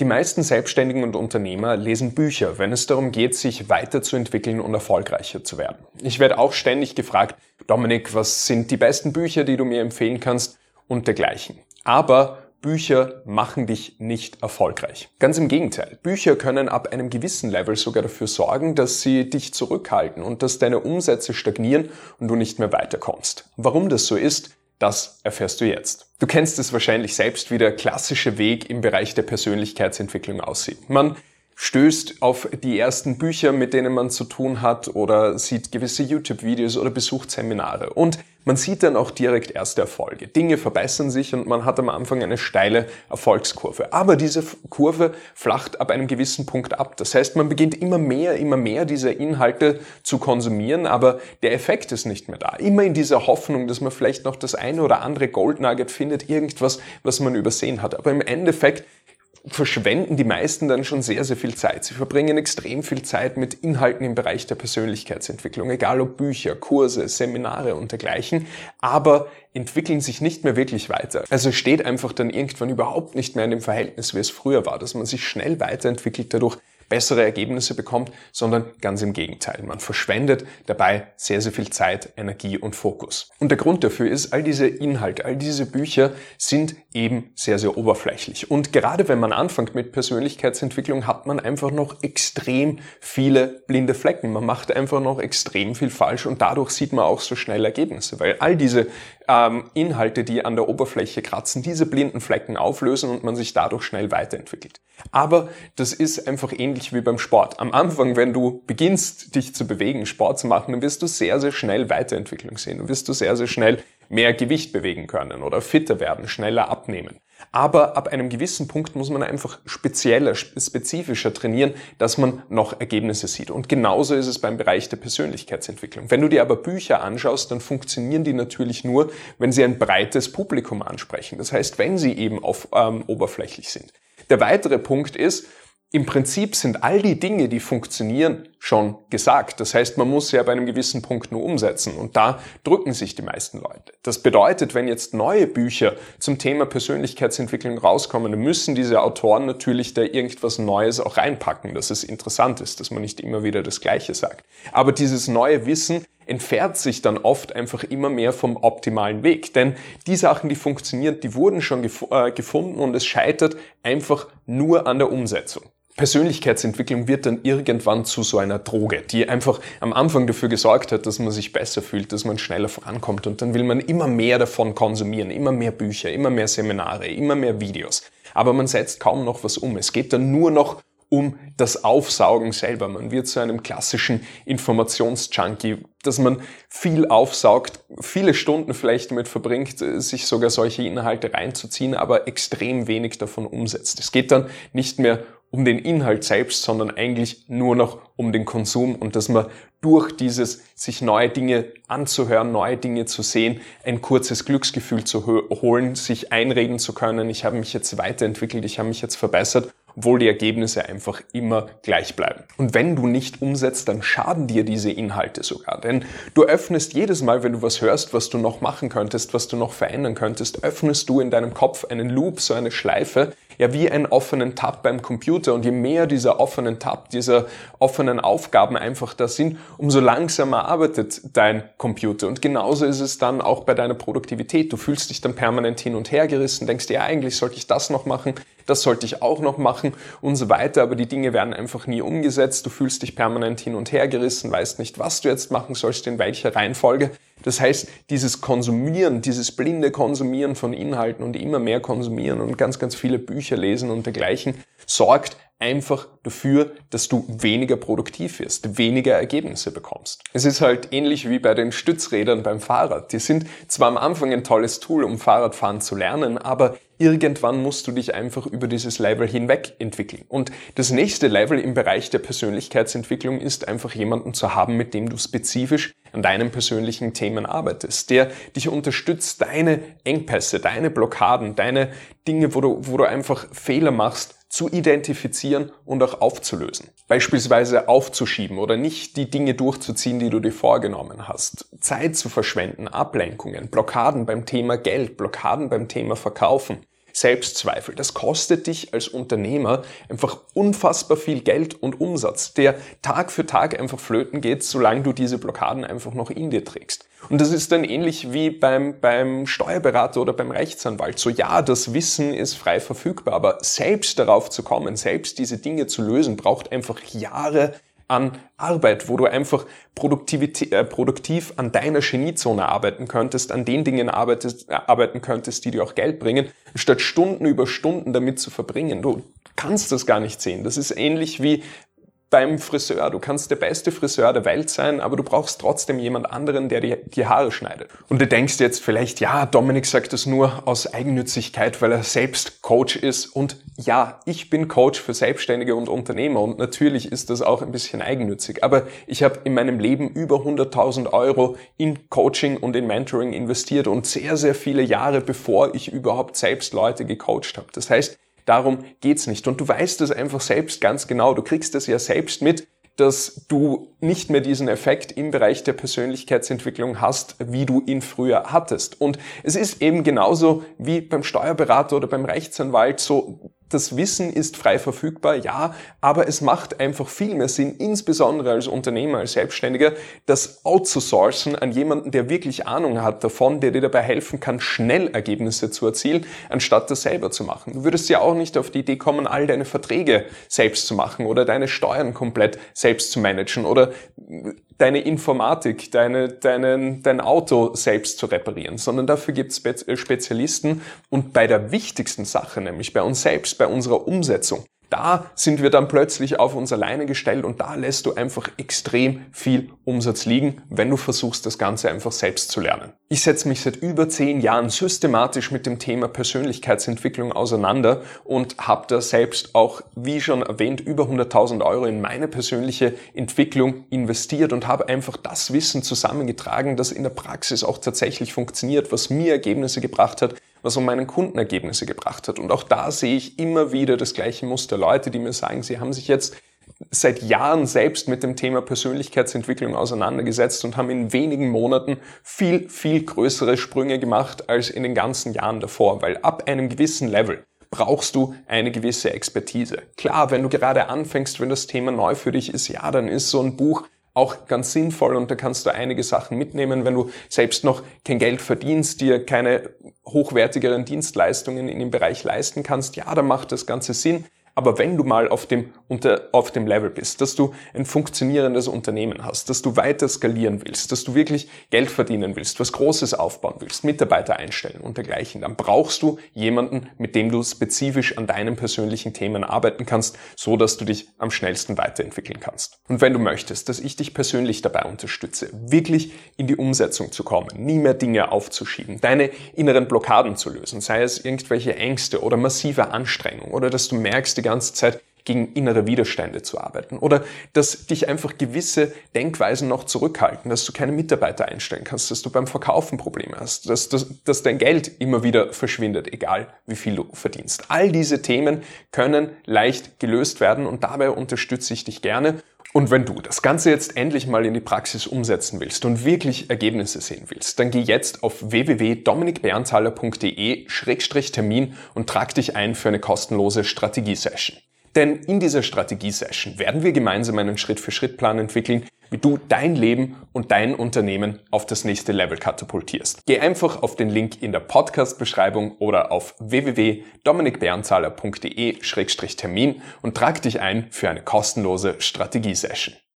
Die meisten Selbstständigen und Unternehmer lesen Bücher, wenn es darum geht, sich weiterzuentwickeln und erfolgreicher zu werden. Ich werde auch ständig gefragt, Dominik, was sind die besten Bücher, die du mir empfehlen kannst und dergleichen. Aber Bücher machen dich nicht erfolgreich. Ganz im Gegenteil. Bücher können ab einem gewissen Level sogar dafür sorgen, dass sie dich zurückhalten und dass deine Umsätze stagnieren und du nicht mehr weiterkommst. Warum das so ist, das erfährst du jetzt. Du kennst es wahrscheinlich selbst, wie der klassische Weg im Bereich der Persönlichkeitsentwicklung aussieht. Man stößt auf die ersten Bücher, mit denen man zu tun hat oder sieht gewisse YouTube-Videos oder besucht Seminare. Und man sieht dann auch direkt erste Erfolge. Dinge verbessern sich und man hat am Anfang eine steile Erfolgskurve. Aber diese Kurve flacht ab einem gewissen Punkt ab. Das heißt, man beginnt immer mehr, immer mehr dieser Inhalte zu konsumieren, aber der Effekt ist nicht mehr da. Immer in dieser Hoffnung, dass man vielleicht noch das eine oder andere Goldnugget findet, irgendwas, was man übersehen hat. Aber im Endeffekt verschwenden die meisten dann schon sehr, sehr viel Zeit. Sie verbringen extrem viel Zeit mit Inhalten im Bereich der Persönlichkeitsentwicklung, egal ob Bücher, Kurse, Seminare und dergleichen, aber entwickeln sich nicht mehr wirklich weiter. Also steht einfach dann irgendwann überhaupt nicht mehr in dem Verhältnis, wie es früher war, dass man sich schnell weiterentwickelt dadurch, bessere Ergebnisse bekommt, sondern ganz im Gegenteil. Man verschwendet dabei sehr, sehr viel Zeit, Energie und Fokus. Und der Grund dafür ist, all diese Inhalte, all diese Bücher sind eben sehr, sehr oberflächlich. Und gerade wenn man anfängt mit Persönlichkeitsentwicklung, hat man einfach noch extrem viele blinde Flecken. Man macht einfach noch extrem viel falsch und dadurch sieht man auch so schnell Ergebnisse, weil all diese ähm, Inhalte, die an der Oberfläche kratzen, diese blinden Flecken auflösen und man sich dadurch schnell weiterentwickelt. Aber das ist einfach ähnlich wie beim Sport. Am Anfang, wenn du beginnst, dich zu bewegen, Sport zu machen, dann wirst du sehr, sehr schnell Weiterentwicklung sehen. Dann wirst du sehr, sehr schnell mehr Gewicht bewegen können oder fitter werden, schneller abnehmen. Aber ab einem gewissen Punkt muss man einfach spezieller, spezifischer trainieren, dass man noch Ergebnisse sieht. Und genauso ist es beim Bereich der Persönlichkeitsentwicklung. Wenn du dir aber Bücher anschaust, dann funktionieren die natürlich nur, wenn sie ein breites Publikum ansprechen. Das heißt, wenn sie eben auf, ähm, oberflächlich sind. Der weitere Punkt ist, im Prinzip sind all die Dinge, die funktionieren, schon gesagt. Das heißt, man muss sie ja bei einem gewissen Punkt nur umsetzen und da drücken sich die meisten Leute. Das bedeutet, wenn jetzt neue Bücher zum Thema Persönlichkeitsentwicklung rauskommen, dann müssen diese Autoren natürlich da irgendwas Neues auch reinpacken, dass es interessant ist, dass man nicht immer wieder das Gleiche sagt. Aber dieses neue Wissen entfernt sich dann oft einfach immer mehr vom optimalen Weg. Denn die Sachen, die funktionieren, die wurden schon gef äh, gefunden und es scheitert einfach nur an der Umsetzung. Persönlichkeitsentwicklung wird dann irgendwann zu so einer Droge, die einfach am Anfang dafür gesorgt hat, dass man sich besser fühlt, dass man schneller vorankommt und dann will man immer mehr davon konsumieren, immer mehr Bücher, immer mehr Seminare, immer mehr Videos. Aber man setzt kaum noch was um. Es geht dann nur noch um das Aufsaugen selber. Man wird zu einem klassischen Informationsjunkie, dass man viel aufsaugt, viele Stunden vielleicht damit verbringt, sich sogar solche Inhalte reinzuziehen, aber extrem wenig davon umsetzt. Es geht dann nicht mehr um den Inhalt selbst, sondern eigentlich nur noch um den Konsum und dass man durch dieses sich neue Dinge anzuhören, neue Dinge zu sehen, ein kurzes Glücksgefühl zu holen, sich einreden zu können, ich habe mich jetzt weiterentwickelt, ich habe mich jetzt verbessert obwohl die Ergebnisse einfach immer gleich bleiben. Und wenn du nicht umsetzt, dann schaden dir diese Inhalte sogar. Denn du öffnest jedes Mal, wenn du was hörst, was du noch machen könntest, was du noch verändern könntest, öffnest du in deinem Kopf einen Loop, so eine Schleife, ja wie einen offenen Tab beim Computer. Und je mehr dieser offenen Tab, dieser offenen Aufgaben einfach da sind, umso langsamer arbeitet dein Computer. Und genauso ist es dann auch bei deiner Produktivität. Du fühlst dich dann permanent hin und her gerissen, denkst dir, ja, eigentlich sollte ich das noch machen, das sollte ich auch noch machen und so weiter, aber die Dinge werden einfach nie umgesetzt, du fühlst dich permanent hin und her gerissen, weißt nicht, was du jetzt machen sollst, in welcher Reihenfolge. Das heißt, dieses Konsumieren, dieses blinde Konsumieren von Inhalten und immer mehr konsumieren und ganz, ganz viele Bücher lesen und dergleichen sorgt einfach dafür, dass du weniger produktiv wirst, weniger Ergebnisse bekommst. Es ist halt ähnlich wie bei den Stützrädern beim Fahrrad. Die sind zwar am Anfang ein tolles Tool, um Fahrradfahren zu lernen, aber irgendwann musst du dich einfach über dieses Level hinweg entwickeln. Und das nächste Level im Bereich der Persönlichkeitsentwicklung ist einfach jemanden zu haben, mit dem du spezifisch an deinen persönlichen Themen arbeitest, der dich unterstützt, deine Engpässe, deine Blockaden, deine Dinge, wo du, wo du einfach Fehler machst, zu identifizieren und auch aufzulösen. Beispielsweise aufzuschieben oder nicht die Dinge durchzuziehen, die du dir vorgenommen hast. Zeit zu verschwenden, Ablenkungen, Blockaden beim Thema Geld, Blockaden beim Thema Verkaufen. Selbstzweifel. Das kostet dich als Unternehmer einfach unfassbar viel Geld und Umsatz, der Tag für Tag einfach flöten geht, solange du diese Blockaden einfach noch in dir trägst. Und das ist dann ähnlich wie beim, beim Steuerberater oder beim Rechtsanwalt. So ja, das Wissen ist frei verfügbar, aber selbst darauf zu kommen, selbst diese Dinge zu lösen, braucht einfach Jahre an Arbeit, wo du einfach äh, produktiv an deiner Geniezone arbeiten könntest, an den Dingen arbeitest, äh, arbeiten könntest, die dir auch Geld bringen, statt Stunden über Stunden damit zu verbringen. Du kannst das gar nicht sehen. Das ist ähnlich wie beim Friseur. Du kannst der beste Friseur der Welt sein, aber du brauchst trotzdem jemand anderen, der dir die Haare schneidet. Und du denkst jetzt vielleicht, ja, Dominik sagt das nur aus Eigennützigkeit, weil er selbst Coach ist. Und ja, ich bin Coach für Selbstständige und Unternehmer und natürlich ist das auch ein bisschen eigennützig. Aber ich habe in meinem Leben über 100.000 Euro in Coaching und in Mentoring investiert und sehr, sehr viele Jahre bevor ich überhaupt selbst Leute gecoacht habe. Das heißt, Darum geht's nicht. Und du weißt es einfach selbst ganz genau. Du kriegst es ja selbst mit, dass du nicht mehr diesen Effekt im Bereich der Persönlichkeitsentwicklung hast, wie du ihn früher hattest. Und es ist eben genauso wie beim Steuerberater oder beim Rechtsanwalt so, das Wissen ist frei verfügbar, ja, aber es macht einfach viel mehr Sinn, insbesondere als Unternehmer, als Selbstständiger, das outzusourcen an jemanden, der wirklich Ahnung hat davon, der dir dabei helfen kann, schnell Ergebnisse zu erzielen, anstatt das selber zu machen. Du würdest ja auch nicht auf die Idee kommen, all deine Verträge selbst zu machen oder deine Steuern komplett selbst zu managen oder deine Informatik, deine, deinen, dein Auto selbst zu reparieren, sondern dafür gibt es äh, Spezialisten und bei der wichtigsten Sache, nämlich bei uns selbst, bei unserer Umsetzung, da sind wir dann plötzlich auf uns alleine gestellt und da lässt du einfach extrem viel Umsatz liegen, wenn du versuchst, das Ganze einfach selbst zu lernen. Ich setze mich seit über zehn Jahren systematisch mit dem Thema Persönlichkeitsentwicklung auseinander und habe da selbst auch, wie schon erwähnt, über 100.000 Euro in meine persönliche Entwicklung investiert und habe einfach das Wissen zusammengetragen, das in der Praxis auch tatsächlich funktioniert, was mir Ergebnisse gebracht hat, was um meinen Kunden Ergebnisse gebracht hat. Und auch da sehe ich immer wieder das gleiche Muster. Leute, die mir sagen, sie haben sich jetzt seit Jahren selbst mit dem Thema Persönlichkeitsentwicklung auseinandergesetzt und haben in wenigen Monaten viel, viel größere Sprünge gemacht als in den ganzen Jahren davor, weil ab einem gewissen Level brauchst du eine gewisse Expertise. Klar, wenn du gerade anfängst, wenn das Thema neu für dich ist, ja, dann ist so ein Buch auch ganz sinnvoll und da kannst du einige Sachen mitnehmen, wenn du selbst noch kein Geld verdienst, dir keine hochwertigeren Dienstleistungen in dem Bereich leisten kannst, ja, dann macht das Ganze Sinn. Aber wenn du mal auf dem, unter, auf dem Level bist, dass du ein funktionierendes Unternehmen hast, dass du weiter skalieren willst, dass du wirklich Geld verdienen willst, was Großes aufbauen willst, Mitarbeiter einstellen und dergleichen, dann brauchst du jemanden, mit dem du spezifisch an deinen persönlichen Themen arbeiten kannst, so dass du dich am schnellsten weiterentwickeln kannst. Und wenn du möchtest, dass ich dich persönlich dabei unterstütze, wirklich in die Umsetzung zu kommen, nie mehr Dinge aufzuschieben, deine inneren Blockaden zu lösen, sei es irgendwelche Ängste oder massive Anstrengung oder dass du merkst, ganze Zeit gegen innere Widerstände zu arbeiten oder dass dich einfach gewisse Denkweisen noch zurückhalten, dass du keine Mitarbeiter einstellen kannst, dass du beim Verkaufen Probleme hast, dass, dass, dass dein Geld immer wieder verschwindet, egal wie viel du verdienst. All diese Themen können leicht gelöst werden und dabei unterstütze ich dich gerne. Und wenn du das Ganze jetzt endlich mal in die Praxis umsetzen willst und wirklich Ergebnisse sehen willst, dann geh jetzt auf www.dominikberntaler.de-termin und trag dich ein für eine kostenlose Strategiesession. Denn in dieser Strategie-Session werden wir gemeinsam einen Schritt-für-Schritt-Plan entwickeln, wie du dein Leben und dein Unternehmen auf das nächste Level katapultierst. Geh einfach auf den Link in der Podcast-Beschreibung oder auf www.dominikbernzahler.de-termin und trag dich ein für eine kostenlose Strategie-Session.